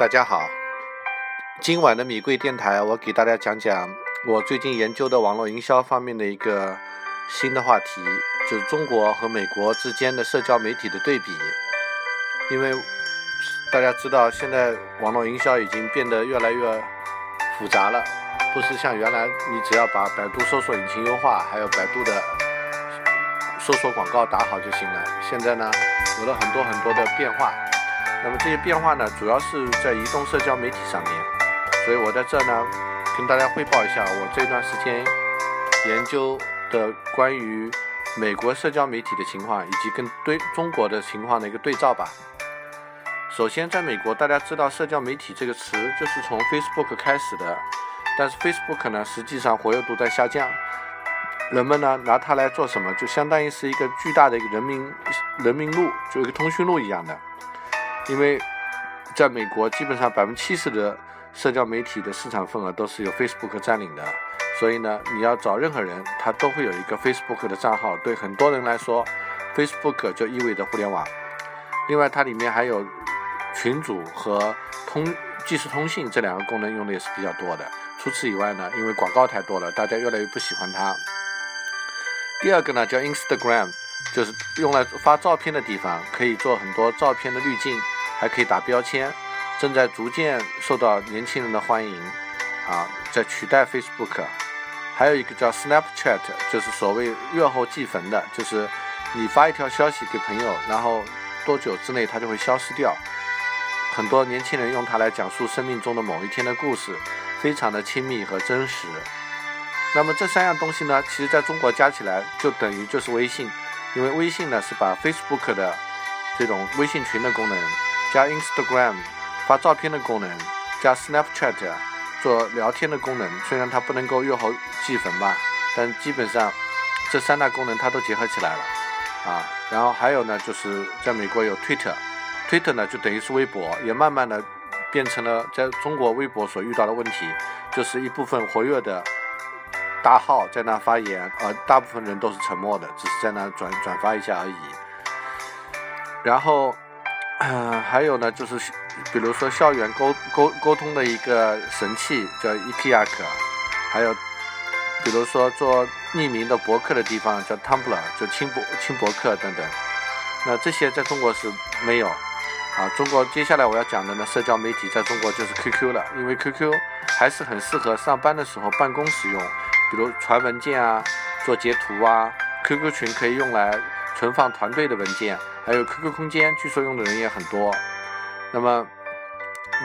大家好，今晚的米贵电台，我给大家讲讲我最近研究的网络营销方面的一个新的话题，就是中国和美国之间的社交媒体的对比。因为大家知道，现在网络营销已经变得越来越复杂了，不是像原来你只要把百度搜索引擎优化，还有百度的搜索广告打好就行了。现在呢，有了很多很多的变化。那么这些变化呢，主要是在移动社交媒体上面，所以我在这呢，跟大家汇报一下我这段时间研究的关于美国社交媒体的情况，以及跟对中国的情况的一个对照吧。首先，在美国，大家知道社交媒体这个词就是从 Facebook 开始的，但是 Facebook 呢，实际上活跃度在下降，人们呢拿它来做什么，就相当于是一个巨大的一个人民人民路，就一个通讯录一样的。因为在美国，基本上百分之七十的社交媒体的市场份额都是由 Facebook 占领的，所以呢，你要找任何人，他都会有一个 Facebook 的账号。对很多人来说，Facebook 就意味着互联网。另外，它里面还有群组和通即时通信这两个功能用的也是比较多的。除此以外呢，因为广告太多了，大家越来越不喜欢它。第二个呢，叫 Instagram，就是用来发照片的地方，可以做很多照片的滤镜。还可以打标签，正在逐渐受到年轻人的欢迎，啊，在取代 Facebook。还有一个叫 Snapchat，就是所谓热后即焚的，就是你发一条消息给朋友，然后多久之内它就会消失掉。很多年轻人用它来讲述生命中的某一天的故事，非常的亲密和真实。那么这三样东西呢，其实在中国加起来就等于就是微信，因为微信呢是把 Facebook 的这种微信群的功能。加 Instagram 发照片的功能，加 Snapchat 做聊天的功能。虽然它不能够月后计分吧，但基本上这三大功能它都结合起来了啊。然后还有呢，就是在美国有 Twitter，Twitter 呢就等于是微博，也慢慢的变成了在中国微博所遇到的问题，就是一部分活跃的大号在那发言，而大部分人都是沉默的，只是在那转转发一下而已。然后。嗯，还有呢，就是比如说校园沟沟沟通的一个神器叫 Ekiak，还有比如说做匿名的博客的地方叫 Tumblr，就轻博轻博客等等。那这些在中国是没有啊。中国接下来我要讲的呢，社交媒体在中国就是 QQ 了，因为 QQ 还是很适合上班的时候办公使用，比如传文件啊、做截图啊。QQ 群可以用来存放团队的文件。还有 QQ 空间，据说用的人也很多。那么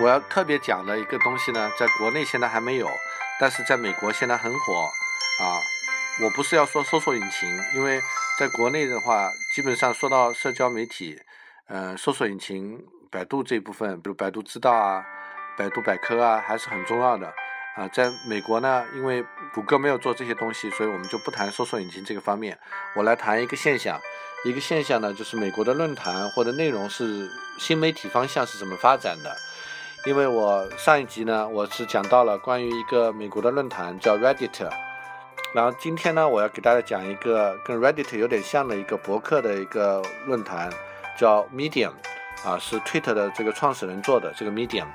我要特别讲的一个东西呢，在国内现在还没有，但是在美国现在很火啊。我不是要说搜索引擎，因为在国内的话，基本上说到社交媒体，呃，搜索引擎，百度这部分，比如百度知道啊、百度百科啊，还是很重要的啊。在美国呢，因为谷歌没有做这些东西，所以我们就不谈搜索引擎这个方面。我来谈一个现象。一个现象呢，就是美国的论坛或者内容是新媒体方向是怎么发展的？因为我上一集呢，我是讲到了关于一个美国的论坛叫 Reddit，然后今天呢，我要给大家讲一个跟 Reddit 有点像的一个博客的一个论坛，叫 Medium，啊，是 Twitter 的这个创始人做的这个 Medium。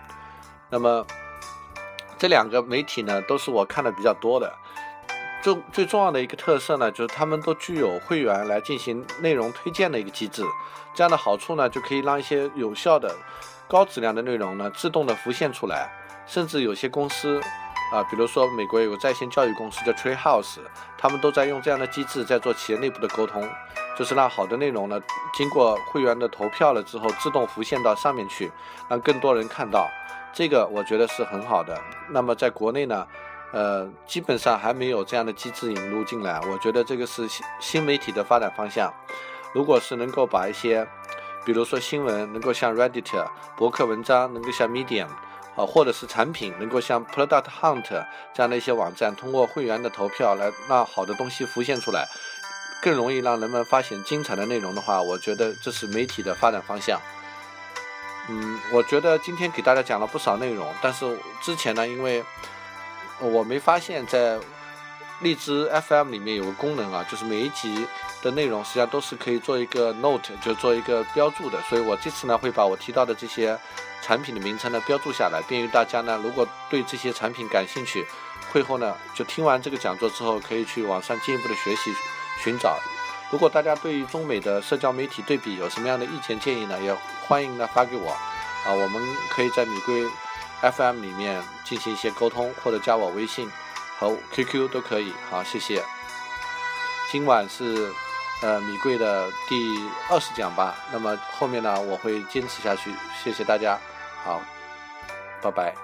那么这两个媒体呢，都是我看的比较多的。最最重要的一个特色呢，就是他们都具有会员来进行内容推荐的一个机制。这样的好处呢，就可以让一些有效的、高质量的内容呢，自动的浮现出来。甚至有些公司，啊，比如说美国有个在线教育公司叫 Treehouse，他们都在用这样的机制在做企业内部的沟通，就是让好的内容呢，经过会员的投票了之后，自动浮现到上面去，让更多人看到。这个我觉得是很好的。那么在国内呢？呃，基本上还没有这样的机制引入进来。我觉得这个是新新媒体的发展方向。如果是能够把一些，比如说新闻，能够像 Reddit 博客文章，能够像 Medium 啊，或者是产品能够像 Product Hunt 这样的一些网站，通过会员的投票来让好的东西浮现出来，更容易让人们发现精彩的内容的话，我觉得这是媒体的发展方向。嗯，我觉得今天给大家讲了不少内容，但是之前呢，因为我没发现，在荔枝 FM 里面有个功能啊，就是每一集的内容实际上都是可以做一个 note，就做一个标注的。所以我这次呢会把我提到的这些产品的名称呢标注下来，便于大家呢如果对这些产品感兴趣，会后呢就听完这个讲座之后可以去网上进一步的学习寻找。如果大家对于中美的社交媒体对比有什么样的意见建议呢，也欢迎呢发给我啊，我们可以在米贵 FM 里面进行一些沟通，或者加我微信和 QQ 都可以。好，谢谢。今晚是呃米贵的第二十讲吧，那么后面呢我会坚持下去。谢谢大家，好，拜拜。